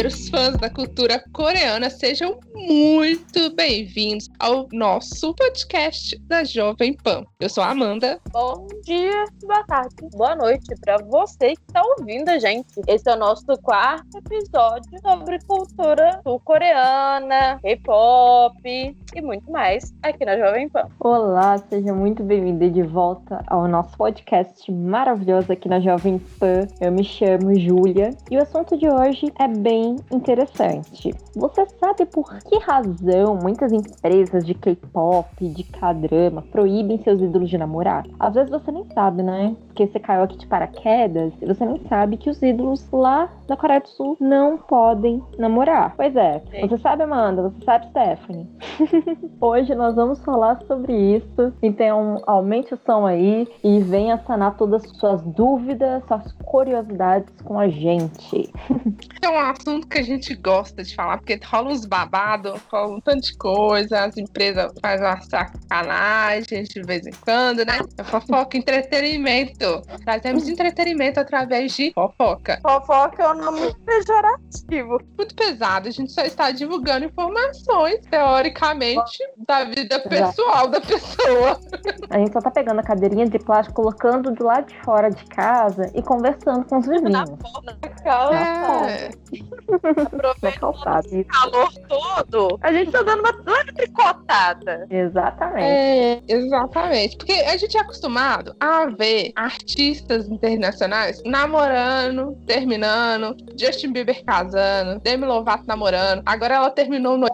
youtubers fãs da cultura coreana, sejam muito bem-vindos ao nosso podcast da Jovem Pan. Eu sou a Amanda. Bom dia, boa tarde, boa noite para você que está ouvindo a gente. Esse é o nosso quarto episódio sobre cultura sul-coreana, K-pop e muito mais aqui na Jovem Pan. Olá, seja muito bem-vindo de volta ao nosso podcast maravilhoso aqui na Jovem Pan. Eu me chamo Júlia e o assunto de hoje é bem interessante. Você sabe por que razão muitas empresas de K-pop, de K-drama proíbem seus ídolos de namorar? Às vezes você nem sabe, né? Porque você caiu aqui de paraquedas e você nem sabe que os ídolos lá da Coreia do Sul não podem namorar. Pois é, Sim. você sabe, Amanda, você sabe, Stephanie. Hoje nós vamos falar sobre isso. Então, aumente o som aí e venha sanar todas as suas dúvidas, suas curiosidades com a gente. É um assunto que a gente gosta de falar, porque rola uns babados, rola um tanto de coisa, as empresas fazem uma sacanagem de vez em quando, né? É fofoca, entretenimento. Trazemos entretenimento através de fofoca. Fofoca é um nome muito pejorativo. Muito pesado, a gente só está divulgando informações, teoricamente, da vida pessoal da pessoa. A gente só tá pegando a cadeirinha de plástico, colocando do lado de fora de casa e conversando com os vizinhos. Na é. Aproveita o calor todo. A gente tá dando uma leve tricotada. Exatamente. É, exatamente. Porque a gente é acostumado a ver artistas internacionais namorando, terminando, Justin Bieber casando, Demi Lovato namorando. Agora ela terminou no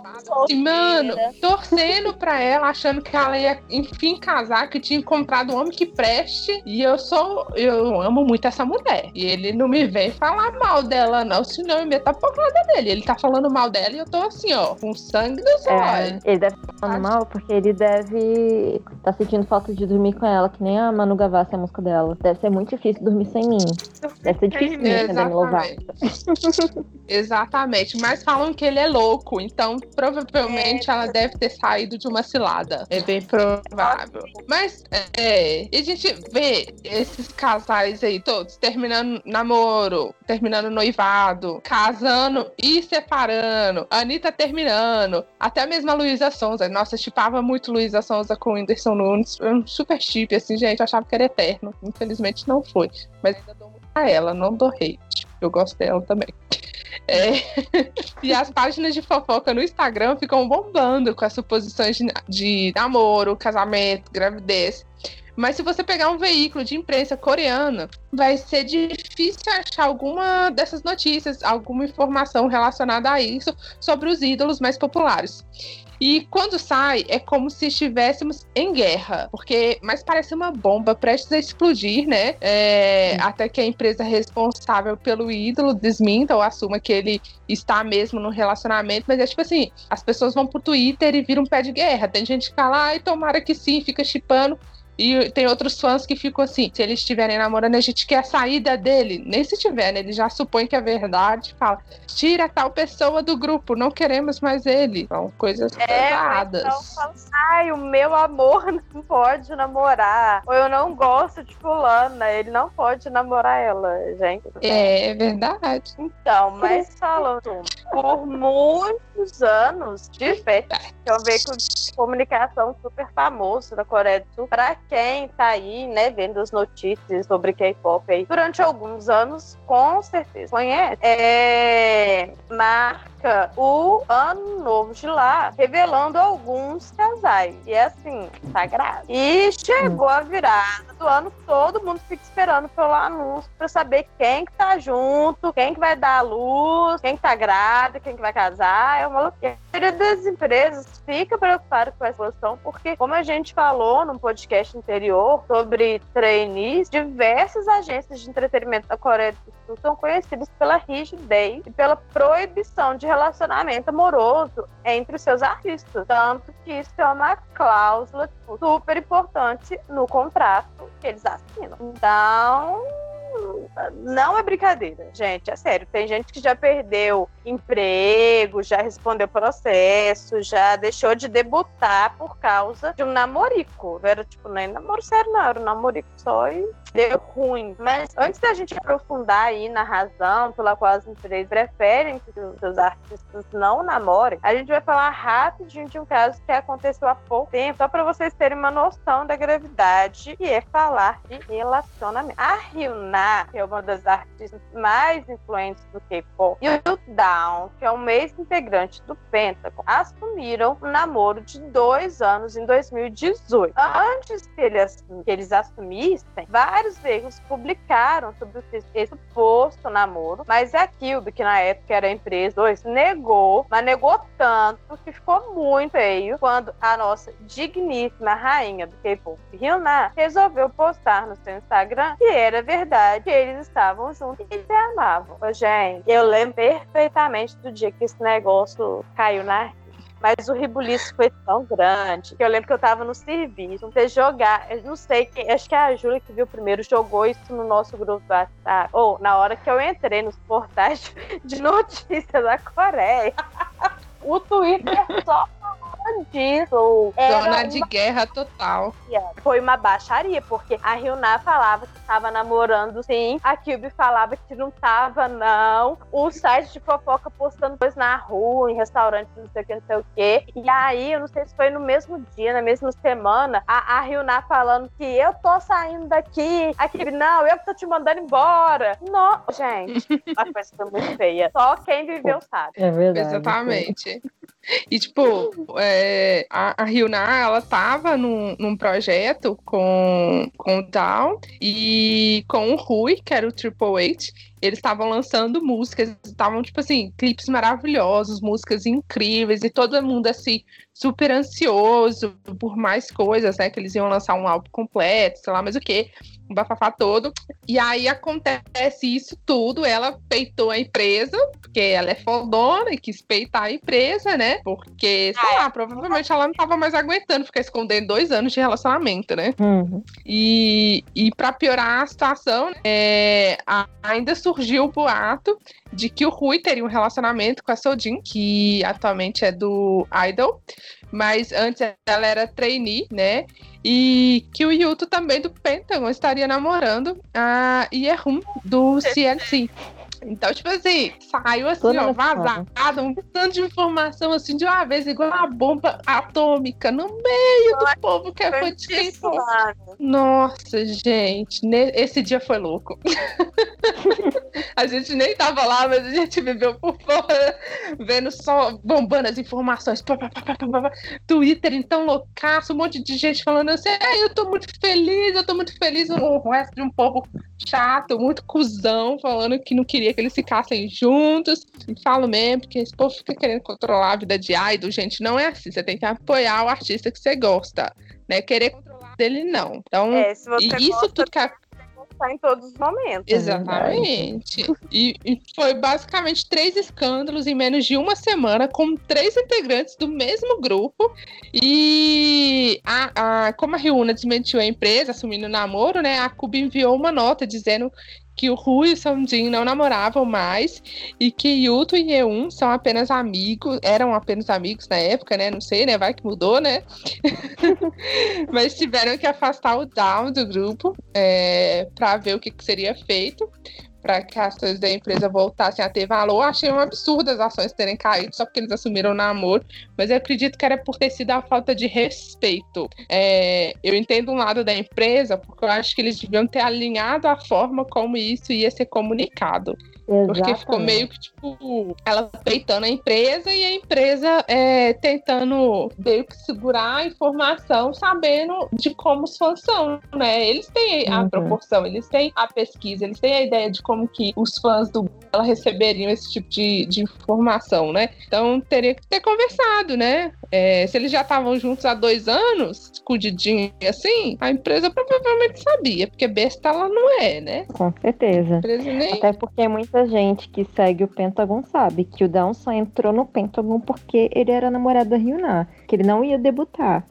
assim, mano, torcendo pra ela, achando que ela ia enfim casar, que tinha encontrado um homem que preste. E eu sou, eu amo muito essa mulher. E ele não me vem falar mal dela, não, senão eu meto a porrada dele. Ele tá falando mal dela e eu tô assim, ó, com sangue nos é, olhos. Ele deve estar falando mal porque ele deve tá sentindo falta de dormir com ela, que nem a Manu Gavassi, a música dela. Deve ser muito difícil dormir sem mim. Deve ser difícil mesmo, Demi Lovato. Exatamente, mas falam que ele é louco, então provavelmente é. ela deve ter saído de uma cilada. É bem provável. Mas é, a gente vê esses casais aí todos terminando namoro, terminando noivado, casando e separando, Anitta terminando, até mesmo a Luísa Sonza. Nossa, chipava muito Luísa Sonza com o Whindersson Nunes. Um super chip, assim, gente, achava que era eterno. Infelizmente não foi. Mas ainda dou muito a ela, não dou hate. Eu gosto dela também. É. e as páginas de fofoca no Instagram ficam bombando com as suposições de, de namoro, casamento, gravidez. Mas se você pegar um veículo de imprensa coreana, vai ser difícil achar alguma dessas notícias, alguma informação relacionada a isso sobre os ídolos mais populares. E quando sai, é como se estivéssemos em guerra, porque mais parece uma bomba prestes a explodir, né? É, até que a empresa responsável pelo ídolo desminta ou assuma que ele está mesmo no relacionamento, mas é tipo assim: as pessoas vão pro Twitter e viram um pé de guerra. Tem gente que fala, ai, tomara que sim, fica chipando. E tem outros fãs que ficam assim: se eles estiverem namorando, a gente quer a saída dele. Nem se tiver, né? Ele já supõe que é verdade. Fala: tira tal pessoa do grupo, não queremos mais ele. São coisas é, pesadas. Então fala, ai, o meu amor não pode namorar. Ou eu não gosto de fulana, ele não pode namorar ela, gente. É, é verdade. Então, mas falando, por muitos anos de festa, eu vejo comunicação super famoso da Coreia do Sul, pra quem tá aí, né, vendo as notícias sobre K-pop aí durante alguns anos, com certeza conhece. É, marca o ano novo de lá, revelando alguns casais. E é assim, sagrado. E chegou a virada do ano, todo mundo fica esperando pelo anúncio para saber quem que tá junto, quem que vai dar a luz, quem que tá grávida, quem que vai casar. É uma loucura. A maioria das empresas fica preocupada com essa situação, porque, como a gente falou no podcast anterior sobre trainees, diversas agências de entretenimento da Coreia do Sul são conhecidas pela rigidez e pela proibição de relacionamento amoroso entre os seus artistas. Tanto que isso é uma cláusula super importante no contrato que eles assinam. Então, não é brincadeira, gente, é sério. Tem gente que já perdeu emprego, já respondeu processo, já deixou de debutar por causa de um namorico. Era tipo, nem namoro sério, não, era um namorico só e deu ruim. Mas antes da gente aprofundar aí na razão pela qual as empresas preferem que os seus artistas não namorem, a gente vai falar rapidinho de um caso que aconteceu há pouco tempo, só para vocês terem uma noção da gravidade, que é falar de relacionamento. A Ryuna, que é uma das artistas mais influentes do K-pop, e o Down, que é um ex-integrante do Pentagon, assumiram um namoro de dois anos em 2018. Antes que eles, assumissem, vários veículos publicaram sobre esse suposto namoro, mas a Cube, que na época era a empresa 2, negou, mas negou tanto que ficou muito feio quando a nossa digníssima rainha do K-pop, Hyuna, resolveu postar no seu Instagram que era verdade que eles estavam juntos e se amavam. Gente, eu lembro perfeitamente do dia que esse negócio caiu na mas o ribuliço foi tão grande que eu lembro que eu tava no serviço, você jogar, eu não sei quem, acho que é a Júlia que viu primeiro, jogou isso no nosso grupo do WhatsApp. Ou na hora que eu entrei nos portais de notícias da Coreia, o Twitter disso. Zona de uma... guerra total. Foi uma baixaria, porque a Ryuna falava que estava namorando sim, a Kyubi falava que não tava, não. O site de fofoca postando coisas na rua, em restaurante, não sei o que, não sei o que. E aí, eu não sei se foi no mesmo dia, na mesma semana, a, a Ryuna falando que eu tô saindo daqui. A Kyubi, não, eu que tô te mandando embora. Não, gente, a coisa foi muito feia. Só quem viveu sabe. É verdade. Exatamente. E, tipo, é, a, a Ryuna, ela tava num, num projeto com, com o Down e com o Rui, que era o Triple H. Eles estavam lançando músicas, estavam, tipo assim, clipes maravilhosos, músicas incríveis, e todo mundo, assim, super ansioso por mais coisas, né? Que eles iam lançar um álbum completo, sei lá, mas o quê um bafafá todo. E aí acontece isso tudo, ela peitou a empresa, porque ela é fodona e quis peitar a empresa, né? Porque, sei lá, provavelmente ela não tava mais aguentando ficar escondendo dois anos de relacionamento, né? Uhum. E, e para piorar a situação, é, ainda surgiu o boato de que o Rui teria um relacionamento com a Sodin, que atualmente é do Idol, mas antes ela era trainee, né? E que o Yuto também do Pentagon estaria namorando a Yehun do CNC. Então, tipo assim, saiu assim, Toda ó, vazado, um tanto de informação assim de uma vez, igual uma bomba atômica no meio do povo que é fã de Nossa, gente, esse dia foi louco. a gente nem tava lá, mas a gente viveu por fora, vendo só bombando as informações. Twitter, então, loucaço, um monte de gente falando assim, ah, eu tô muito feliz, eu tô muito feliz. O resto de um povo chato, muito cuzão, falando que não queria que eles ficassem juntos. Falo mesmo, porque esse povo fica querendo controlar a vida de idol, gente. Não é assim. Você tem que apoiar o artista que você gosta, né? Querer controlar dele, não. Então, é, isso tudo que a em todos os momentos. Exatamente. E, e, foi basicamente três escândalos em menos de uma semana, com três integrantes do mesmo grupo. E a, a, como a Ryuna desmentiu a empresa, assumindo o namoro, né? A Cuba enviou uma nota dizendo que o Rui e o Sandin não namoravam mais e que Yuto e Yeun são apenas amigos, eram apenas amigos na época, né? Não sei, né? Vai que mudou, né? Mas tiveram que afastar o Down do grupo é, para ver o que, que seria feito para que as ações da empresa voltassem a ter valor. Achei um absurdo as ações terem caído só porque eles assumiram o namoro, mas eu acredito que era por ter sido a falta de respeito. É, eu entendo um lado da empresa, porque eu acho que eles deviam ter alinhado a forma como isso ia ser comunicado. Exatamente. Porque ficou meio que, tipo, ela peitando a empresa e a empresa é, tentando meio que segurar a informação, sabendo de como os fãs são, né? Eles têm a uhum. proporção, eles têm a pesquisa, eles têm a ideia de como que os fãs do ela receberiam esse tipo de, de informação, né? Então teria que ter conversado, né? É, se eles já estavam juntos há dois anos, escondidinho assim, a empresa provavelmente sabia, porque besta ela não é, né? Com certeza. Nem... Até porque muita gente que segue o Pentagon sabe que o Down só entrou no Pentagon porque ele era namorado da Ryuna, que ele não ia debutar.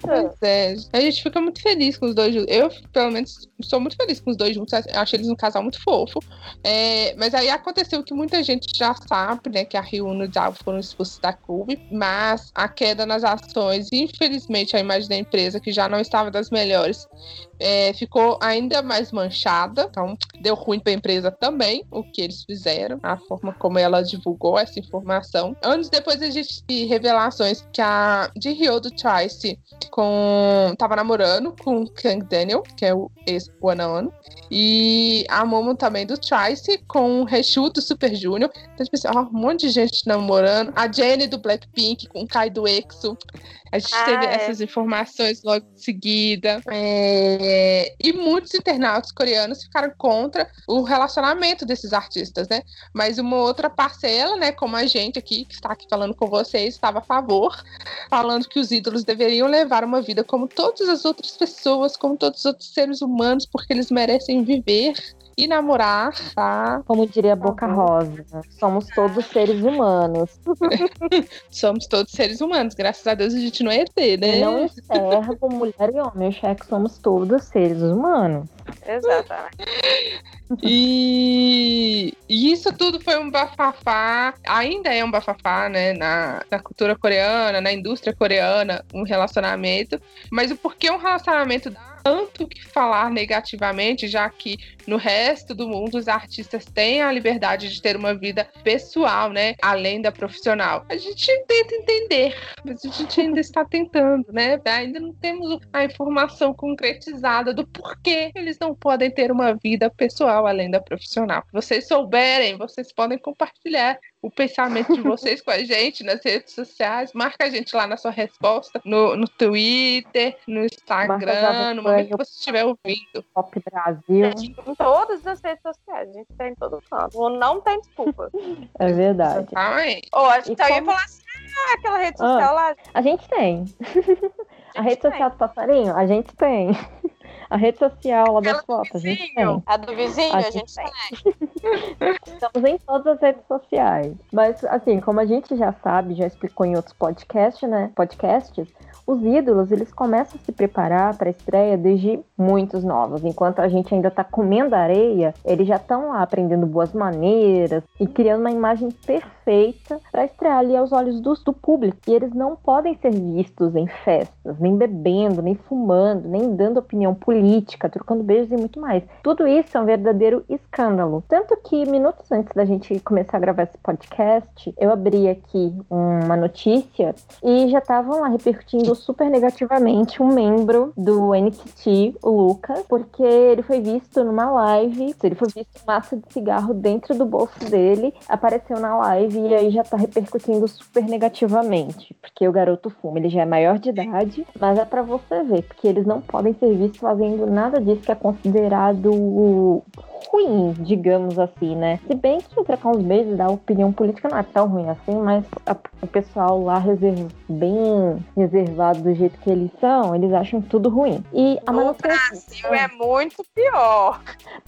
Pois é. A gente fica muito feliz com os dois juntos. Eu, pelo menos, sou muito feliz com os dois juntos. Acho eles um casal muito fofo. É, mas aí aconteceu que muita gente já sabe, né? Que a Ryuno e o Zao foram expulsos da clube. Mas a queda nas ações, infelizmente, a imagem da empresa, que já não estava das melhores, é, ficou ainda mais manchada. Então, deu ruim para a empresa também, o que eles fizeram, a forma como ela divulgou essa informação. Anos depois, a gente teve revelações que a de Ryodo Trice com tava namorando com o Kang Daniel, que é o ex-One e a Momo também do Trice com o Reshu do Super Junior. Então, tipo assim, ó, um monte de gente namorando. A Jenny do Blackpink com o Kai do EXO. A gente ah, teve é. essas informações logo em seguida. É... E muitos internautas coreanos ficaram contra o relacionamento desses artistas, né? Mas uma outra parcela, né, como a gente aqui, que está aqui falando com vocês, estava a favor, falando que os ídolos deveriam levar uma vida como todas as outras pessoas, como todos os outros seres humanos, porque eles merecem viver e namorar, tá? Como diria Boca Rosa, somos todos seres humanos. somos todos seres humanos, graças a Deus a gente não é ET, né? Não encerra com mulher e homem, eu que somos todos seres humanos. Exatamente. E, e, isso tudo foi um bafafá, ainda é um bafafá, né, na, na cultura coreana, na indústria coreana, um relacionamento. Mas o porquê um relacionamento dá tanto que falar negativamente, já que no resto do mundo os artistas têm a liberdade de ter uma vida pessoal, né, além da profissional. A gente tenta entender, mas a gente ainda está tentando, né? Ainda não temos a informação concretizada do porquê eles não podem ter uma vida pessoal além da profissional. Se vocês souberem, vocês podem compartilhar o pensamento de vocês com a gente nas redes sociais. Marca a gente lá na sua resposta, no, no Twitter, no Instagram, no que você estiver ouvindo. Pop Brasil. Em todas as redes sociais, a gente tem em todo canto. Não tem desculpa. É verdade. Ou a gente ia falar assim, ah, aquela rede social ah, lá. A gente tem. A, a rede tem. social do passarinho, a gente tem. A rede social lá das fotos, a gente tem. A do vizinho, a, a gente, tem. Estamos em todas as redes sociais. Mas, assim, como a gente já sabe, já explicou em outros podcasts, né? Podcasts, os ídolos, eles começam a se preparar para a estreia desde muitos novos. Enquanto a gente ainda está comendo areia, eles já estão lá aprendendo boas maneiras e criando uma imagem perfeita para estrear ali aos olhos do, do público. E eles não podem ser vistos em festas, nem bebendo, nem fumando, nem dando opinião política, trocando beijos e muito mais. Tudo isso é um verdadeiro escândalo. Tanto que minutos antes da gente começar a gravar esse podcast, eu abri aqui uma notícia e já estavam lá repercutindo super negativamente um membro do NXT, o Lucas, porque ele foi visto numa live, ele foi visto massa de cigarro dentro do bolso dele, apareceu na live e aí já tá repercutindo super negativamente, porque o garoto fuma, ele já é maior de idade, mas é para você ver, porque eles não podem ser vistos fazendo nada disso que é considerado ruim, digamos assim, né? Se bem que trocar uns beijos da opinião política não é tão ruim assim, mas a, o pessoal lá reserva, bem reservado do jeito que eles são, eles acham tudo ruim. E a no Brasil é muito pior.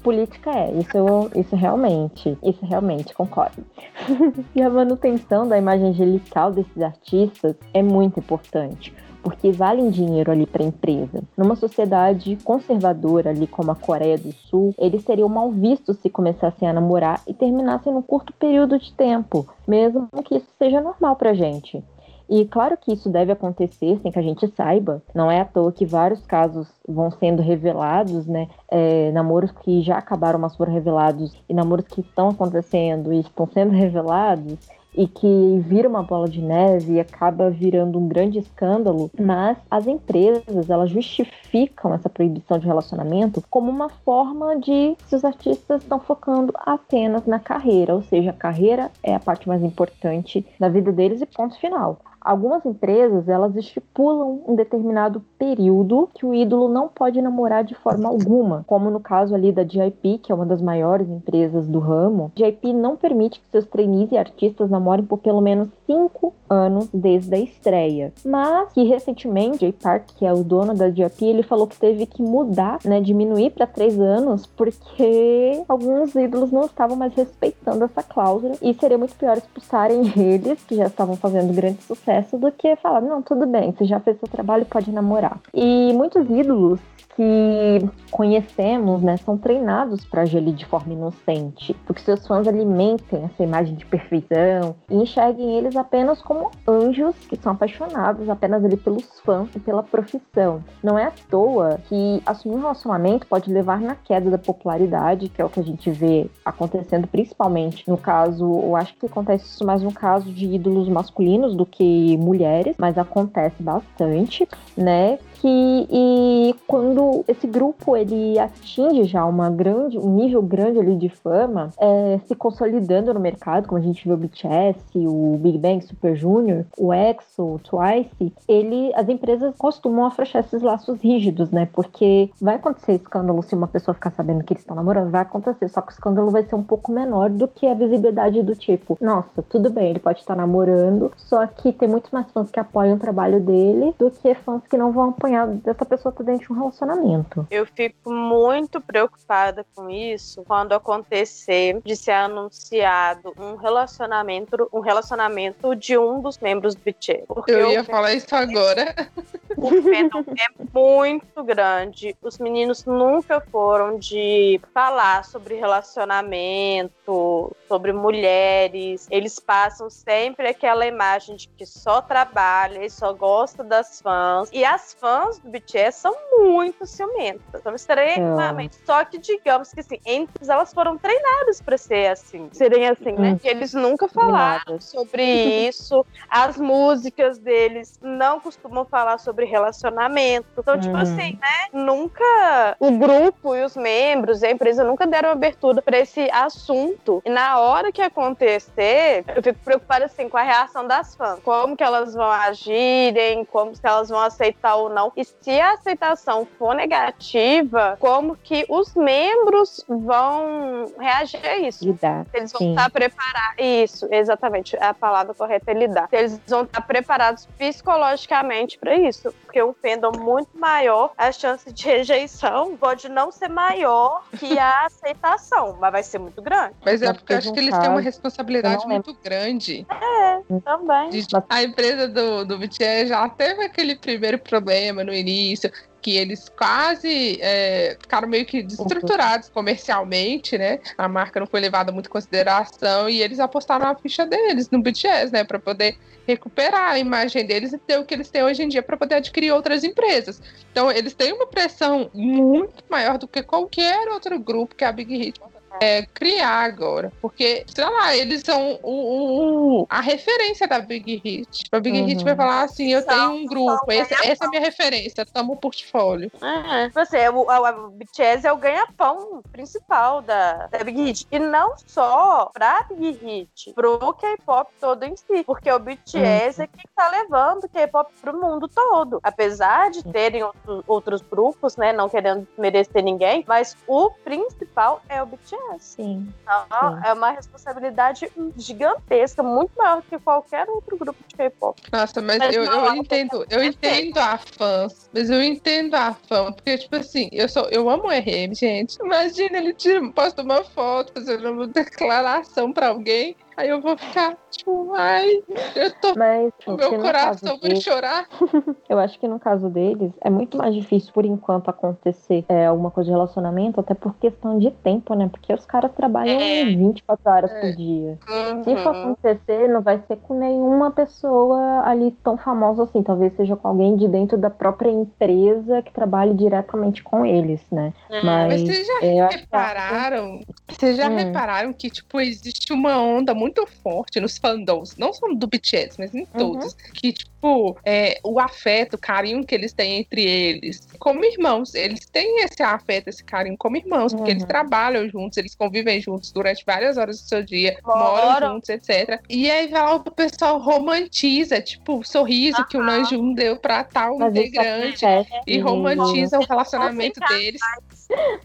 Política é, isso, isso realmente, isso realmente, concordo. e a manutenção da imagem angelical desses artistas é muito importante porque valem dinheiro ali para a empresa. Numa sociedade conservadora ali como a Coreia do Sul, eles seriam mal vistos se começassem a namorar e terminassem num curto período de tempo, mesmo que isso seja normal para gente. E claro que isso deve acontecer sem que a gente saiba. Não é à toa que vários casos vão sendo revelados, né? É, namoros que já acabaram, mas foram revelados, e namoros que estão acontecendo e estão sendo revelados e que vira uma bola de neve e acaba virando um grande escândalo, mas as empresas elas justificam essa proibição de relacionamento como uma forma de se os artistas estão focando apenas na carreira, ou seja, a carreira é a parte mais importante da vida deles e ponto final. Algumas empresas, elas estipulam um determinado período que o ídolo não pode namorar de forma alguma, como no caso ali da JIP, que é uma das maiores empresas do ramo. JIP não permite que seus trainees e artistas namorem por pelo menos cinco anos desde a estreia. Mas que recentemente, Jay Park, que é o dono da JIP, ele falou que teve que mudar, né, diminuir para três anos, porque alguns ídolos não estavam mais respeitando essa cláusula e seria muito pior expulsarem eles, que já estavam fazendo grande sucesso do que falar, não, tudo bem, você já fez seu trabalho, pode namorar. E muitos ídolos que conhecemos, né, são treinados para agir de forma inocente, porque seus fãs alimentem essa imagem de perfeição e enxerguem eles apenas como anjos que são apaixonados apenas ali pelos fãs e pela profissão. Não é à toa que assumir um relacionamento pode levar na queda da popularidade, que é o que a gente vê acontecendo principalmente no caso, eu acho que acontece isso mais no caso de ídolos masculinos do que mulheres, mas acontece bastante, né? Que e quando esse grupo ele atinge já uma grande, um nível grande ali de fama, é, se consolidando no mercado, como a gente viu o BTS, o Big Bang Super Junior, o EXO, o Twice, ele, as empresas costumam afrouxar esses laços rígidos, né? Porque vai acontecer escândalo se uma pessoa ficar sabendo que eles estão namorando, vai acontecer, só que o escândalo vai ser um pouco menor do que a visibilidade do tipo, nossa, tudo bem, ele pode estar namorando, só que tem muito mais fãs que apoiam o trabalho dele do que fãs que não vão apoiar acompanhado dessa pessoa estar dentro de um relacionamento. Eu fico muito preocupada com isso quando acontecer de ser anunciado um relacionamento, um relacionamento de um dos membros do BTS. Eu ia falar isso agora. O fandom é muito grande. Os meninos nunca foram de falar sobre relacionamento, sobre mulheres. Eles passam sempre aquela imagem de que só trabalha e só gosta das fãs. E as fãs fãs do BTS são muito ciumentas. São extremamente. É. Só que, digamos que assim, entre elas foram treinadas para ser assim. Serem assim, né? Hum. E eles nunca falaram sobre isso. As músicas deles não costumam falar sobre relacionamento. Então, tipo hum. assim, né? Nunca o grupo e os membros, a empresa nunca deram abertura para esse assunto. E na hora que acontecer, eu fico preocupada assim com a reação das fãs. Como que elas vão agirem, como se elas vão aceitar ou não e se a aceitação for negativa, como que os membros vão reagir a isso? Lidar. Eles vão Sim. estar preparados. Isso, exatamente. A palavra correta é lidar. Eles vão estar preparados psicologicamente para isso. Porque um fandom muito maior, a chance de rejeição pode não ser maior que a aceitação, mas vai ser muito grande. Mas é porque eu acho que eles têm uma responsabilidade muito grande. É, também. A empresa do, do BTS já teve aquele primeiro problema no início, que eles quase é, ficaram meio que destruturados comercialmente, né? A marca não foi levada muito em consideração e eles apostaram a ficha deles no BTS, né? Para poder recuperar a imagem deles e ter o que eles têm hoje em dia para poder adquirir outras empresas. Então, eles têm uma pressão muito maior do que qualquer outro grupo que a Big Hit é, criar agora. Porque, sei lá, eles são o, o a referência da Big Hit. A Big uhum. Hit vai falar assim: eu tenho um grupo, esse, essa é a minha referência, toma o portfólio. É, você, o, o, BTS é o ganha-pão principal da, da Big Hit. E não só pra Big Hit, pro K-pop todo em si. Porque o BTS uhum. é que tá levando o K-pop pro mundo todo. Apesar de terem outro, outros grupos, né? Não querendo merecer ninguém, mas o principal é o BTS. Sim. Então, sim. é uma responsabilidade gigantesca, muito maior que qualquer outro grupo de K-pop. Nossa, mas, mas eu, eu entendo, eu entendo a fãs, mas eu entendo a fã, porque, tipo assim, eu sou, eu amo o RM, gente. Imagina ele tira, posta uma foto, fazendo uma declaração pra alguém. Aí eu vou ficar, tipo, ai, eu tô. Mas, o meu coração vai chorar. eu acho que no caso deles é muito mais difícil, por enquanto, acontecer é, alguma coisa de relacionamento, até por questão de tempo, né? Porque os caras trabalham é. 24 horas é. por dia. Uhum. Se for acontecer, não vai ser com nenhuma pessoa ali tão famosa assim. Talvez seja com alguém de dentro da própria empresa que trabalhe diretamente com eles, né? É. Mas, Mas vocês já repararam? Vocês já hum. repararam que, tipo, existe uma onda muito muito forte nos fandoms, não só do BTS, mas em uhum. todos, uhum. que, tipo, é, o afeto, o carinho que eles têm entre eles, como irmãos, eles têm esse afeto, esse carinho como irmãos, porque eles uhum. trabalham juntos, eles convivem juntos durante várias horas do seu dia, moram juntos, etc. E aí vai lá o pessoal romantiza, tipo, o sorriso que o Nanjum deu pra tal mas integrante e romantiza o relacionamento deles.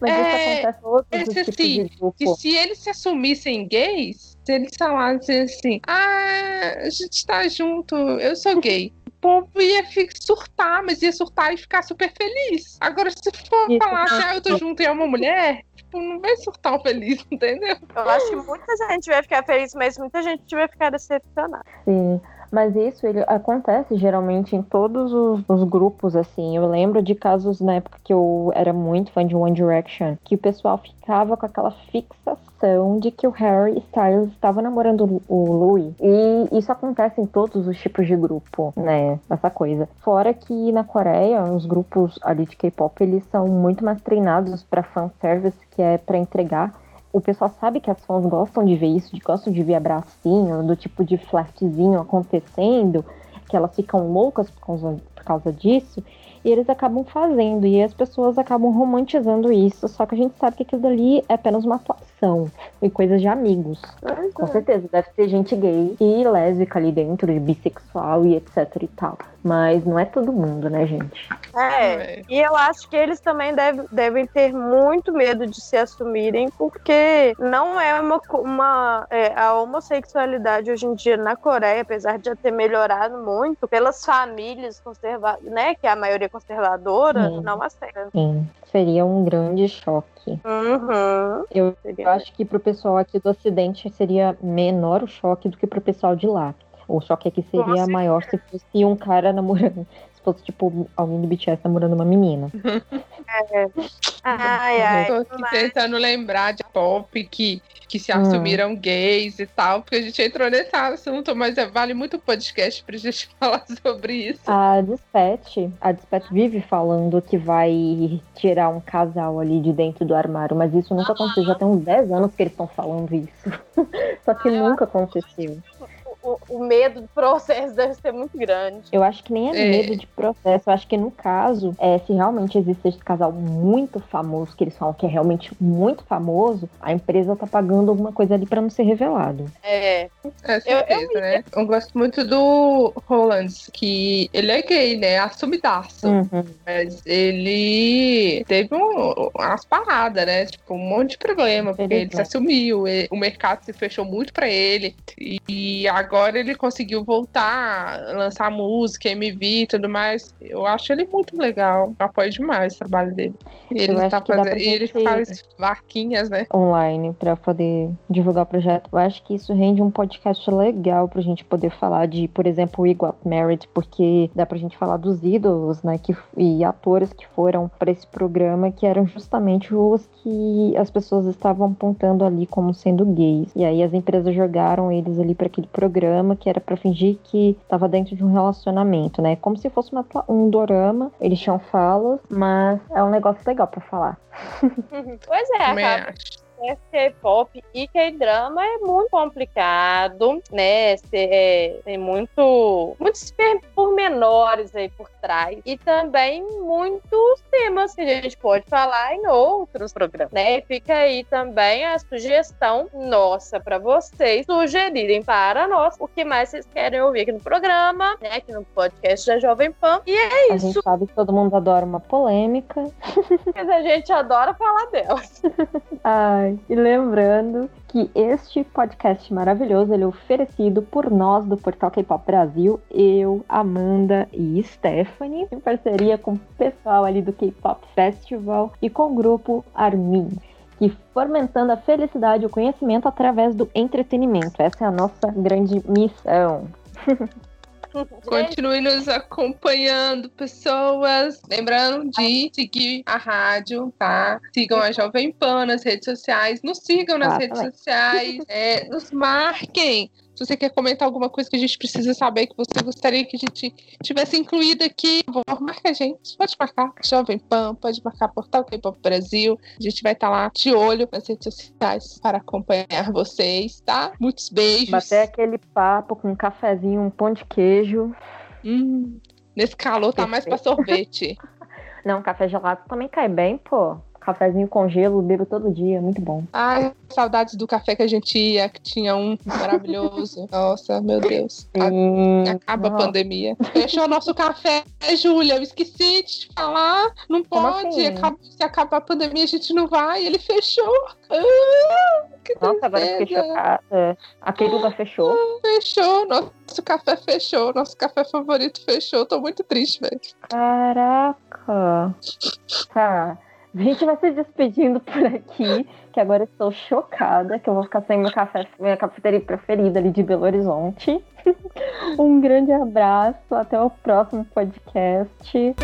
Mas é, isso acontece outros tipos assim, de grupo. Que se eles se assumissem gays, se eles falassem assim, ah, a gente tá junto, eu sou gay. O povo ia surtar, mas ia surtar e ficar super feliz. Agora, se for Isso, falar assim, ah, eu tô junto e é uma mulher, tipo, não vai surtar feliz, entendeu? Eu acho que muita gente vai ficar feliz, mas muita gente vai ficar decepcionada. Sim. Mas isso ele acontece geralmente em todos os, os, grupos, assim. Eu lembro de casos na época que eu era muito fã de One Direction, que o pessoal ficava com aquela fixação de que o Harry Styles estava namorando o Louis. E isso acontece em todos os tipos de grupo, né? Essa coisa. Fora que na Coreia, os grupos ali de K-pop, eles são muito mais treinados para fanservice, que é para entregar o pessoal sabe que as fãs gostam de ver isso, de, gostam de ver abracinho, do tipo de flertezinho acontecendo, que elas ficam loucas por causa, por causa disso, e eles acabam fazendo, e as pessoas acabam romantizando isso, só que a gente sabe que aquilo ali é apenas uma atuação, e coisas de amigos. Com certeza, deve ter gente gay e lésbica ali dentro, de bissexual e etc e tal. Mas não é todo mundo, né, gente? É, e eu acho que eles também deve, devem ter muito medo de se assumirem, porque não é uma. uma é, a homossexualidade hoje em dia na Coreia, apesar de já ter melhorado muito, pelas famílias conservadoras, né, que é a maioria conservadora, Sim. não aceita. Sim, seria um grande choque. Uhum. Eu, eu acho que pro pessoal aqui do Ocidente seria menor o choque do que pro pessoal de lá. O choque aqui seria Nossa, maior se fosse um cara namorando. Se fosse, tipo, alguém do BTS namorando uma menina. É. Ai, ai. Tô tentando lembrar de pop que, que se assumiram hum. gays e tal, porque a gente entrou nesse assunto, mas é, vale muito o podcast pra gente falar sobre isso. A Dispatch, a Dispatch vive falando que vai tirar um casal ali de dentro do armário, mas isso nunca aconteceu. Já tem uns 10 anos que eles estão falando isso. Só que nunca aconteceu o, o, medo do processo deve ser muito grande. Eu acho que nem é, é. medo de processo. Eu acho que no caso, é, se realmente existe esse casal muito famoso, que eles falam que é realmente muito famoso, a empresa tá pagando alguma coisa ali para não ser revelado. É. É certeza, eu, eu, né? Eu gosto muito do Roland, que ele é gay, né? Assumidaço. Uhum. Mas ele teve um, umas paradas, né? Tipo, um monte de problema, porque ele, ele se assumiu, o mercado se fechou muito para ele. E agora agora ele conseguiu voltar, lançar música, MV e tudo mais. Eu acho ele muito legal. Eu apoio demais o trabalho dele. Ele, tá fazendo, ele faz vaquinhas, né? Online para poder divulgar o projeto. Eu acho que isso rende um podcast legal pra gente poder falar de, por exemplo, We Got Married, porque dá pra gente falar dos ídolos, né? Que, e atores que foram para esse programa, que eram justamente os que as pessoas estavam apontando ali como sendo gays. E aí as empresas jogaram eles ali para aquele programa que era para fingir que estava dentro de um relacionamento, né? Como se fosse uma, um dorama. Eles tinham falas, mas é um negócio legal para falar. pois é, acaba, K-pop e K-drama é muito complicado, né? É, tem muito, muitos pormenores aí por trás e também muitos temas que a gente pode falar em outros programas, né? E fica aí também a sugestão nossa para vocês sugerirem para nós o que mais vocês querem ouvir aqui no programa, né? Aqui no podcast da Jovem Pan. E é isso. A gente sabe que todo mundo adora uma polêmica. Mas a gente adora falar delas. Ai, e lembrando que este podcast maravilhoso ele é oferecido por nós do Portal K-Pop Brasil, eu, Amanda e Stephanie, em parceria com o pessoal ali do K-Pop Festival e com o grupo Armin que fomentando a felicidade e o conhecimento através do entretenimento. Essa é a nossa grande missão. Continue nos acompanhando, pessoas. Lembrando de seguir a rádio, tá? Sigam a Jovem Pan nas redes sociais. Nos sigam nas ah, redes sociais. É, nos marquem. Se você quer comentar alguma coisa que a gente precisa saber, que você gostaria que a gente tivesse incluído aqui, por favor, marca a gente. Pode marcar Jovem Pan, pode marcar Portal K-Pop Brasil. A gente vai estar tá lá de olho nas redes sociais para acompanhar vocês, tá? Muitos beijos. Bater aquele papo com um cafezinho, um pão de queijo. Hum, nesse calor tá mais para sorvete. Não, café gelado também cai bem, pô cafezinho com gelo, bebo todo dia, muito bom. Ai, saudades do café que a gente ia, que tinha um maravilhoso. Nossa, meu Deus. Acaba a pandemia. Fechou nosso café, Júlia. Eu esqueci de te falar. Não pode. Assim? Se acabar a pandemia, a gente não vai. Ele fechou. Ah, Nossa, agora fiquei chocada. Aquele lugar fechou. Ah, fechou. Nosso café fechou. Nosso café favorito fechou. Tô muito triste, velho. Caraca. Tá. A gente vai se despedindo por aqui, que agora estou chocada, que eu vou ficar sem meu café, minha cafeteria preferida ali de Belo Horizonte. Um grande abraço, até o próximo podcast.